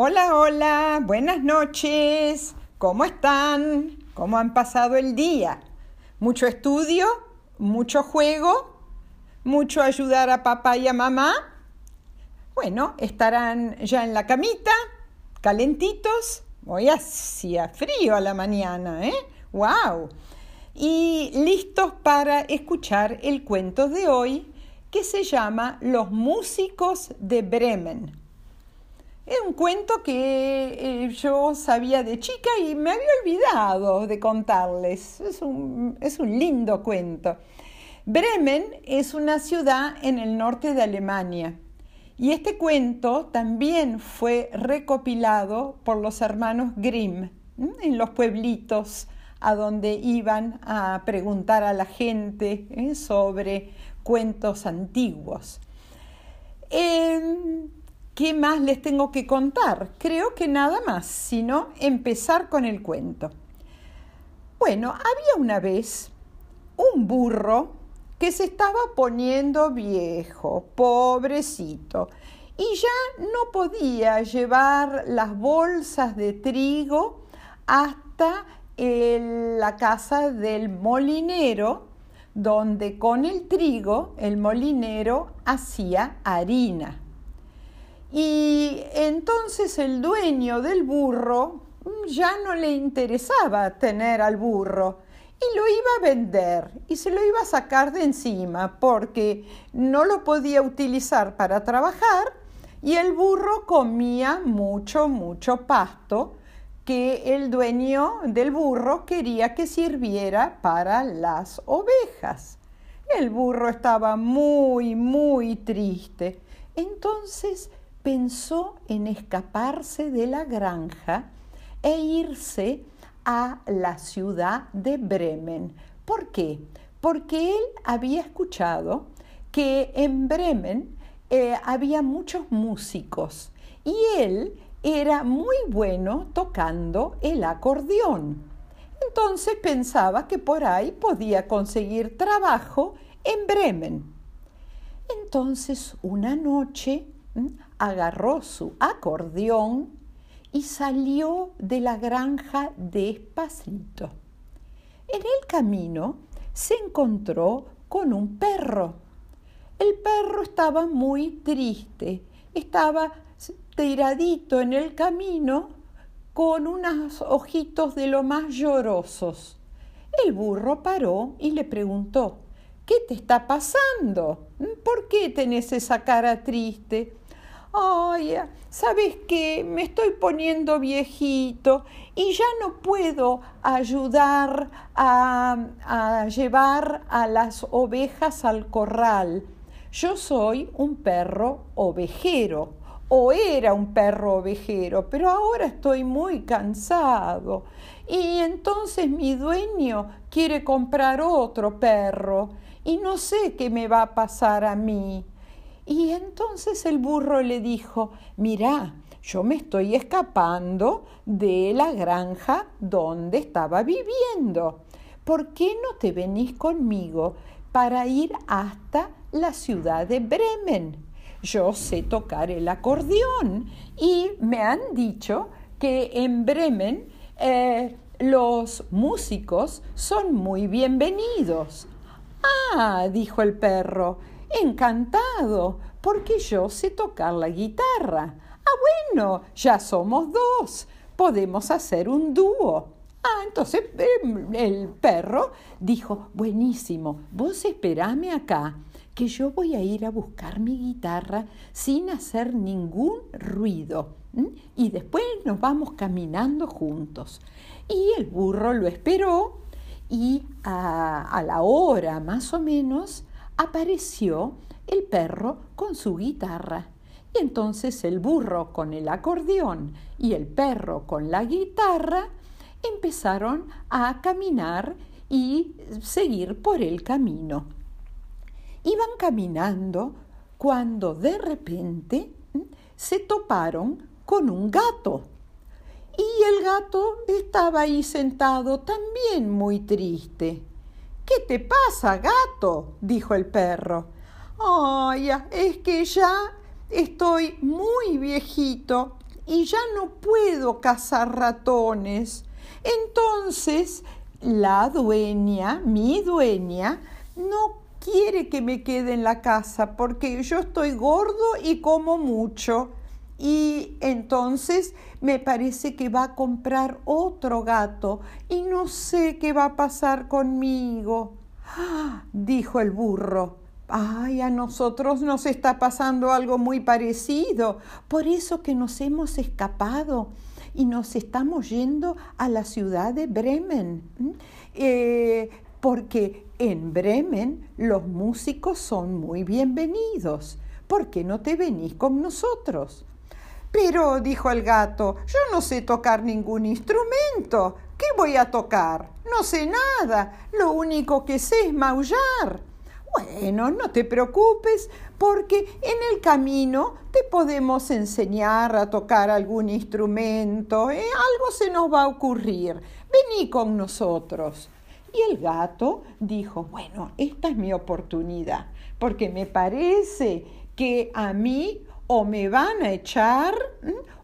Hola, hola, buenas noches. ¿Cómo están? ¿Cómo han pasado el día? ¿Mucho estudio? ¿Mucho juego? ¿Mucho ayudar a papá y a mamá? Bueno, estarán ya en la camita, calentitos. Hoy hacía frío a la mañana, ¿eh? ¡Wow! Y listos para escuchar el cuento de hoy que se llama Los músicos de Bremen. Es un cuento que eh, yo sabía de chica y me había olvidado de contarles. Es un, es un lindo cuento. Bremen es una ciudad en el norte de Alemania y este cuento también fue recopilado por los hermanos Grimm en los pueblitos a donde iban a preguntar a la gente ¿eh? sobre cuentos antiguos. ¿Qué más les tengo que contar? Creo que nada más, sino empezar con el cuento. Bueno, había una vez un burro que se estaba poniendo viejo, pobrecito, y ya no podía llevar las bolsas de trigo hasta la casa del molinero, donde con el trigo el molinero hacía harina. Y entonces el dueño del burro mm, ya no le interesaba tener al burro y lo iba a vender y se lo iba a sacar de encima porque no lo podía utilizar para trabajar y el burro comía mucho, mucho pasto que el dueño del burro quería que sirviera para las ovejas. El burro estaba muy, muy triste. Entonces pensó en escaparse de la granja e irse a la ciudad de Bremen. ¿Por qué? Porque él había escuchado que en Bremen eh, había muchos músicos y él era muy bueno tocando el acordeón. Entonces pensaba que por ahí podía conseguir trabajo en Bremen. Entonces una noche agarró su acordeón y salió de la granja despacito. En el camino se encontró con un perro. El perro estaba muy triste, estaba tiradito en el camino con unos ojitos de lo más llorosos. El burro paró y le preguntó, ¿qué te está pasando? ¿Por qué tenés esa cara triste? Ay, ¿sabes qué? Me estoy poniendo viejito y ya no puedo ayudar a, llevar a las ovejas al corral. Yo soy un perro ovejero, o era un perro ovejero, pero ahora estoy muy cansado. Y entonces mi dueño quiere comprar otro perro y no sé qué me va a pasar a mí. Y entonces el burro le dijo, mira, yo me estoy escapando de la granja donde estaba viviendo. ¿Por qué no te venís conmigo para ir hasta la ciudad de Bremen? Yo sé tocar el acordeón y me han dicho que en Bremen eh, los músicos son muy bienvenidos. Ah, dijo el perro, Encantado, porque yo sé tocar la guitarra. Ah, bueno, ya somos dos. Podemos hacer un dúo. Ah, entonces em, el perro dijo, buenísimo, vos esperame acá, que yo voy a ir a buscar mi guitarra sin hacer ningún ruido. Y después nos vamos caminando juntos. Y el burro lo esperó y a la hora más o menos apareció el perro con su guitarra. Y entonces el burro con el acordeón y el perro con la guitarra empezaron a caminar y seguir por el camino. Iban caminando cuando de repente se toparon con un gato. Y el gato estaba ahí sentado también muy triste. ¿Qué te pasa, gato? dijo el perro. Ay, es que ya estoy muy viejito y ya no puedo cazar ratones. Entonces la dueña, mi dueña, no quiere que me quede en la casa porque yo estoy gordo y como mucho. Y entonces me parece que va a comprar otro gato y no sé qué va a pasar conmigo. ¡Ah! dijo el burro. Ay, a nosotros nos está pasando algo muy parecido. Por eso que nos hemos escapado y nos estamos yendo a la ciudad de Bremen. Eh, porque en Bremen los músicos son muy bienvenidos. ¿Por qué no te venís con nosotros? Pero, dijo el gato, yo no sé tocar ningún instrumento. ¿Qué voy a tocar? No sé nada. Lo único que sé es maullar. Bueno, no te preocupes, porque en el camino te podemos enseñar a tocar algún instrumento. ¿eh? Algo se nos va a ocurrir. Vení con nosotros. Y el gato dijo, bueno, esta es mi oportunidad, porque me parece que a mí o me van a echar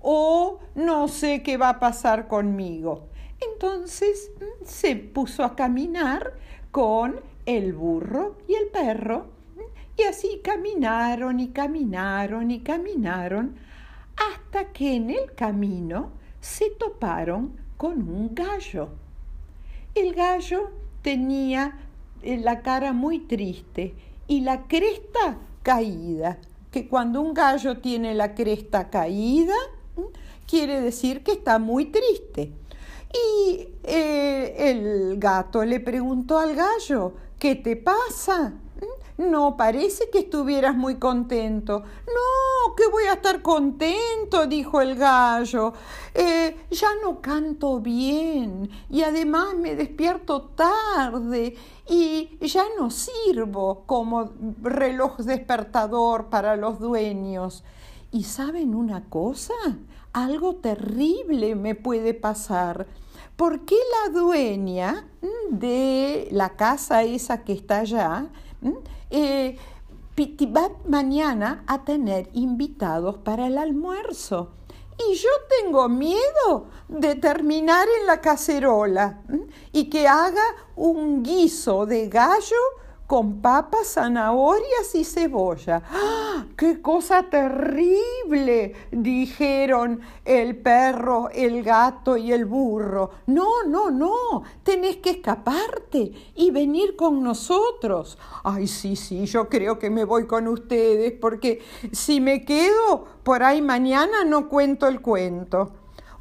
o no sé qué va a pasar conmigo. Entonces se puso a caminar con el burro y el perro y así caminaron y caminaron y caminaron hasta que en el camino se toparon con un gallo. El gallo tenía eh, la cara muy triste y la cresta caída, que cuando un gallo tiene la cresta caída, quiere decir que está muy triste. Y eh, el gato le preguntó al gallo, ¿qué te pasa? No, parece que estuvieras muy contento. No, que voy a estar contento, dijo el gallo. Eh, ya no canto bien y además me despierto tarde y ya no sirvo como reloj despertador para los dueños. ¿Y saben una cosa? Algo terrible me puede pasar. ¿Por qué la dueña de la casa esa que está allá eh, va mañana a tener invitados para el almuerzo. Y yo tengo miedo de terminar en la cacerola y que haga un guiso de gallo con papas, zanahorias y cebolla. ¡Ah! ¡Qué cosa terrible! dijeron el perro, el gato y el burro. No, no, no, tenés que escaparte y venir con nosotros. Ay, sí, sí, yo creo que me voy con ustedes porque si me quedo por ahí mañana no cuento el cuento.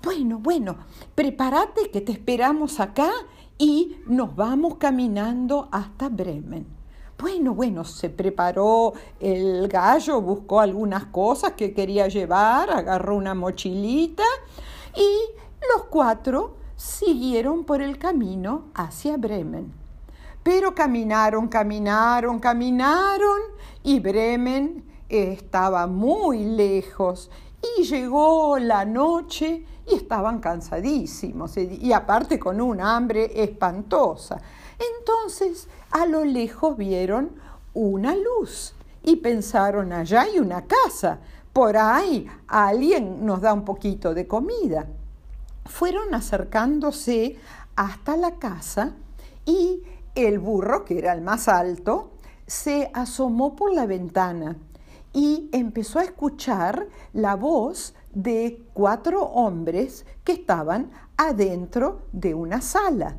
Bueno, bueno, prepárate que te esperamos acá y nos vamos caminando hasta Bremen. Bueno, bueno, se preparó el gallo, buscó algunas cosas que quería llevar, agarró una mochilita y los cuatro siguieron por el camino hacia Bremen. Pero caminaron, caminaron, caminaron y Bremen estaba muy lejos y llegó la noche y estaban cansadísimos y aparte con un hambre espantosa. Entonces a lo lejos vieron una luz y pensaron, allá hay una casa, por ahí alguien nos da un poquito de comida. Fueron acercándose hasta la casa y el burro, que era el más alto, se asomó por la ventana y empezó a escuchar la voz de cuatro hombres que estaban adentro de una sala.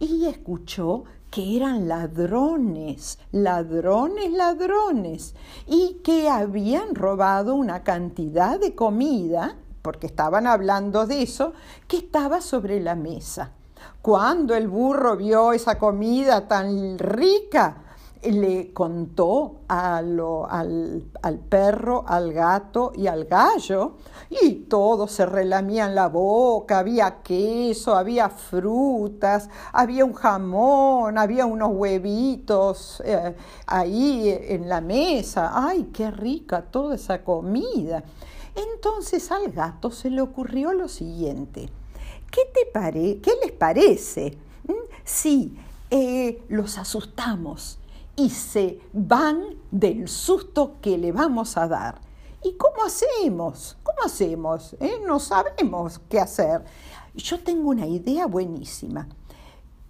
Y escuchó que eran ladrones, ladrones, ladrones, y que habían robado una cantidad de comida, porque estaban hablando de eso, que estaba sobre la mesa. Cuando el burro vio esa comida tan rica, le contó al, al, perro, al gato y al gallo, y todos se relamían la boca, había queso, había frutas, había un jamón, había unos huevitos eh, ahí en la mesa. ¡Ay, qué rica toda esa comida! Entonces al gato se le ocurrió lo siguiente. ¿Qué, te pare ¿Qué les parece ¿Mm? si eh, los asustamos? Y se van del susto que le vamos a dar. ¿Y cómo hacemos? ¿Cómo ¿cómo hacemos? ¿Eh? No sabemos qué hacer. Yo tengo una idea buenísima.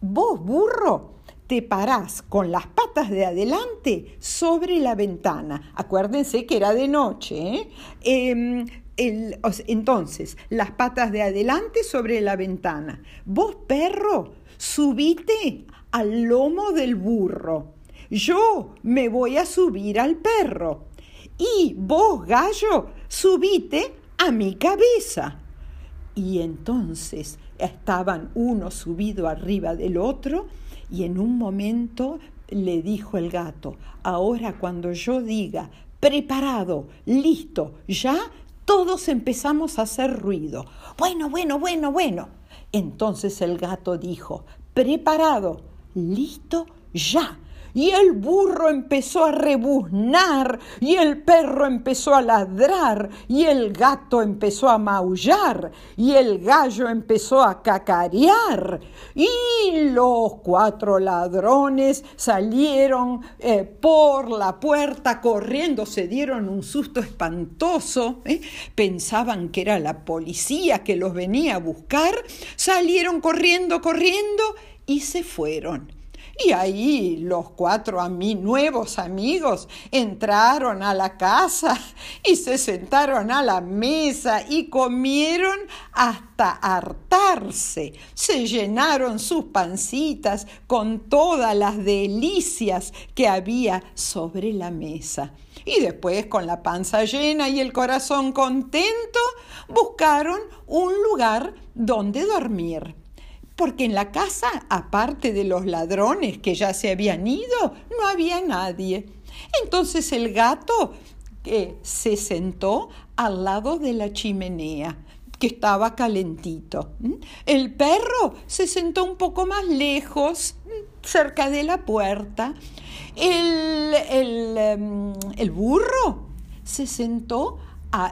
Vos, burro, te parás con las patas de adelante sobre la ventana. Acuérdense que era de noche. ¿eh? Em, entonces, las patas de adelante sobre la ventana. Vos, perro, subite al lomo del burro. Yo me voy a subir al perro. Y vos, gallo, subite a mi cabeza. Y entonces estaban uno subido arriba del otro y en un momento le dijo el gato, ahora cuando yo diga, preparado, listo, ya, todos empezamos a hacer ruido. Bueno, bueno, bueno, bueno. Entonces el gato dijo, preparado, listo, ya. Y el burro empezó a rebuznar, y el perro empezó a ladrar, y el gato empezó a maullar, y el gallo empezó a cacarear. Y los cuatro ladrones salieron eh, por la puerta corriendo, se dieron un susto espantoso, ¿eh? pensaban que era la policía que los venía a buscar, salieron corriendo, corriendo y se fueron. Y ahí los cuatro a mí, nuevos amigos entraron a la casa y se sentaron a la mesa y comieron hasta hartarse. Se llenaron sus pancitas con todas las delicias que había sobre la mesa. Y después, con la panza llena y el corazón contento, buscaron un lugar donde dormir porque en la casa, aparte de los ladrones que ya se habían ido, no había nadie. Entonces el gato se sentó al lado de la chimenea que estaba calentito. El perro se sentó un poco más lejos, cerca de la puerta. El, em, burro se sentó,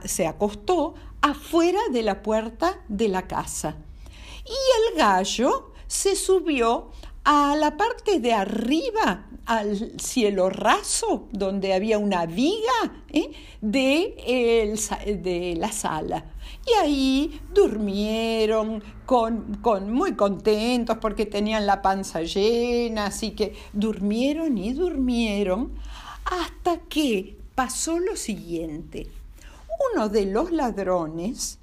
se acostó afuera de la puerta de la casa y el gallo se subió a la parte de arriba, al cielo raso, donde había una viga ¿eh? de, de, la sala. Y ahí durmieron con, con, muy contentos porque tenían la panza llena, así que durmieron y durmieron hasta que pasó lo siguiente. Uno de los ladrones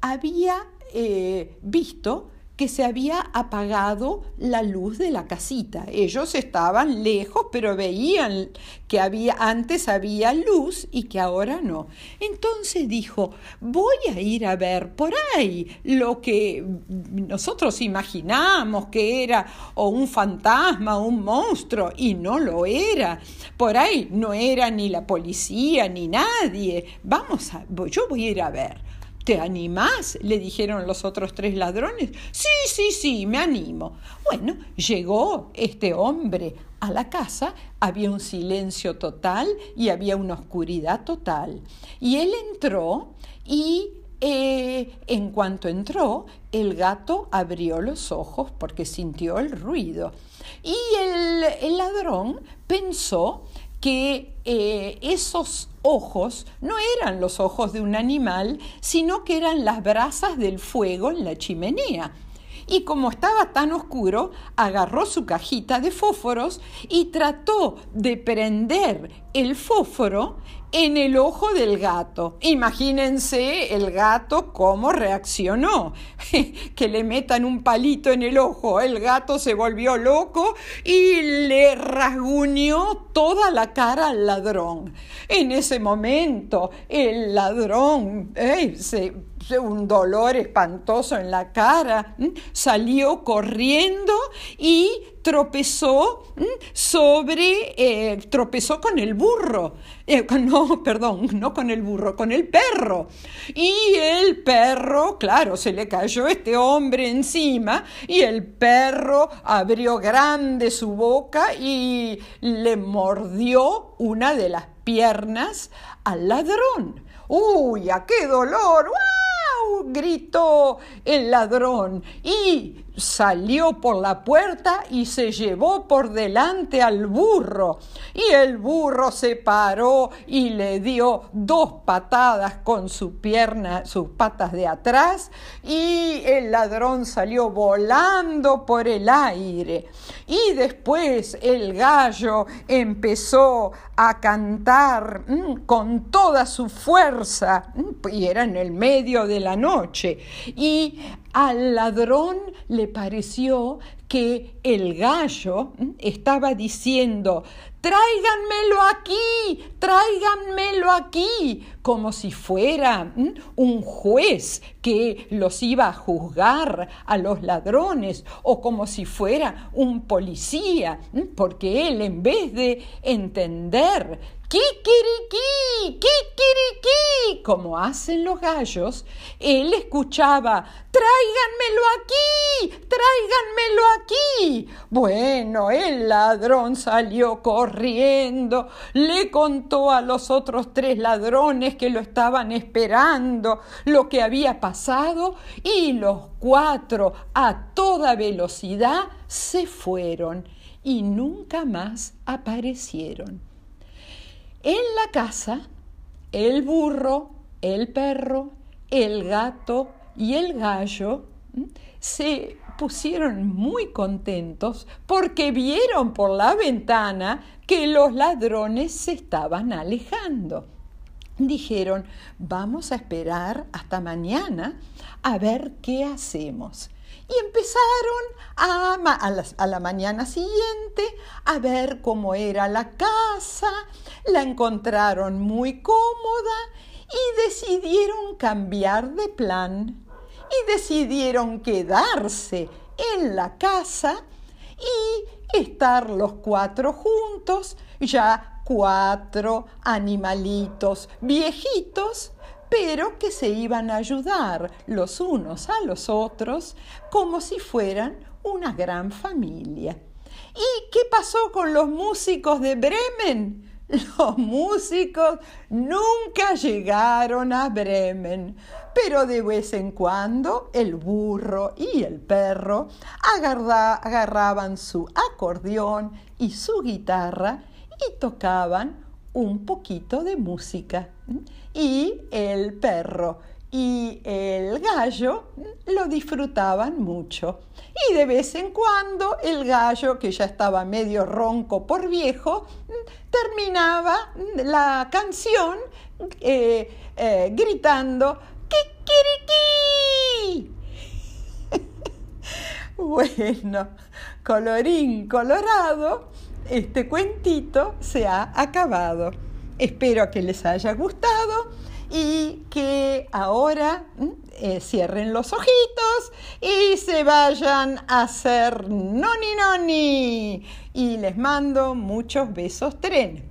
había eh, visto que se había apagado la luz de la casita. Ellos estaban lejos, pero veían que había antes había luz y que ahora no. Entonces dijo, voy a ir a ver por ahí lo que nosotros imaginamos que era o un fantasma o un monstruo y no lo era. Por ahí no era ni la policía ni nadie. Vamos a yo voy a ir a ver. ¿Te animás? le dijeron los otros tres ladrones. Sí, sí, sí, me animo. Bueno, llegó este hombre a la casa, había un silencio total y había una oscuridad total. Y él entró y eh, en cuanto entró, el gato abrió los ojos porque sintió el ruido. Y el, el ladrón pensó que eh, esos ojos no eran los ojos de un animal, sino que eran las brasas del fuego en la chimenea. Y como estaba tan oscuro, agarró su cajita de fósforos y trató de prender el fósforo en el ojo del gato. Imagínense el gato cómo reaccionó. que le metan un palito en el ojo. El gato se volvió loco y le rasguñó toda la cara al ladrón. En ese momento el ladrón eh, se un dolor espantoso en la cara, salió corriendo y tropezó sobre, eh, tropezó con el burro, eh, no, perdón, no con el burro, con el perro. Y el perro, claro, se le cayó este hombre encima y el perro abrió grande su boca y le mordió una de las piernas al ladrón. ¡Uy, a qué dolor! Gritó el ladrón y salió por la puerta y se llevó por delante al burro. Y el burro se paró y le dio dos patadas con su pierna, sus patas de atrás, y el ladrón salió volando por el aire. Y después el gallo empezó a cantar mm, con toda su fuerza, mm, y era en el medio de la noche. Y al ladrón le pareció que el gallo estaba diciendo, tráiganmelo aquí, tráiganmelo aquí, como si fuera un juez que los iba a juzgar a los ladrones o como si fuera un policía, porque él en vez de entender ¡Kikiriki! ¡Kikiriki! Como hacen los gallos, él escuchaba ¡Tráiganmelo aquí! ¡Tráiganmelo aquí! Bueno, el ladrón salió corriendo, le contó a los otros tres ladrones que lo estaban esperando lo que había pasado y los cuatro a toda velocidad se fueron y nunca más aparecieron. En la casa, el burro, el perro, el gato y el gallo se pusieron muy contentos porque vieron por la ventana que los ladrones se estaban alejando. Dijeron, vamos a esperar hasta mañana a ver qué hacemos y empezaron a, a, la, mañana siguiente a ver cómo era la casa, la encontraron muy cómoda y decidieron cambiar de plan. Y decidieron quedarse en la casa y estar los cuatro juntos, ya cuatro animalitos viejitos pero que se iban a ayudar los unos a los otros como si fueran una gran familia. ¿Y qué pasó con los músicos de Bremen? Los músicos nunca llegaron a Bremen, pero de vez en cuando el burro y el perro agarraban su acordeón y su guitarra y tocaban un poquito de música y el perro y el gallo lo disfrutaban mucho. Y de vez en cuando el gallo, que ya estaba medio ronco por viejo, terminaba la canción eh, eh, gritando ¡Kikiriki! bueno, colorín colorado, este cuentito se ha acabado. Espero que les haya gustado y que ahora eh, cierren los ojitos y se vayan a hacer noni noni. Y les mando muchos besos tren.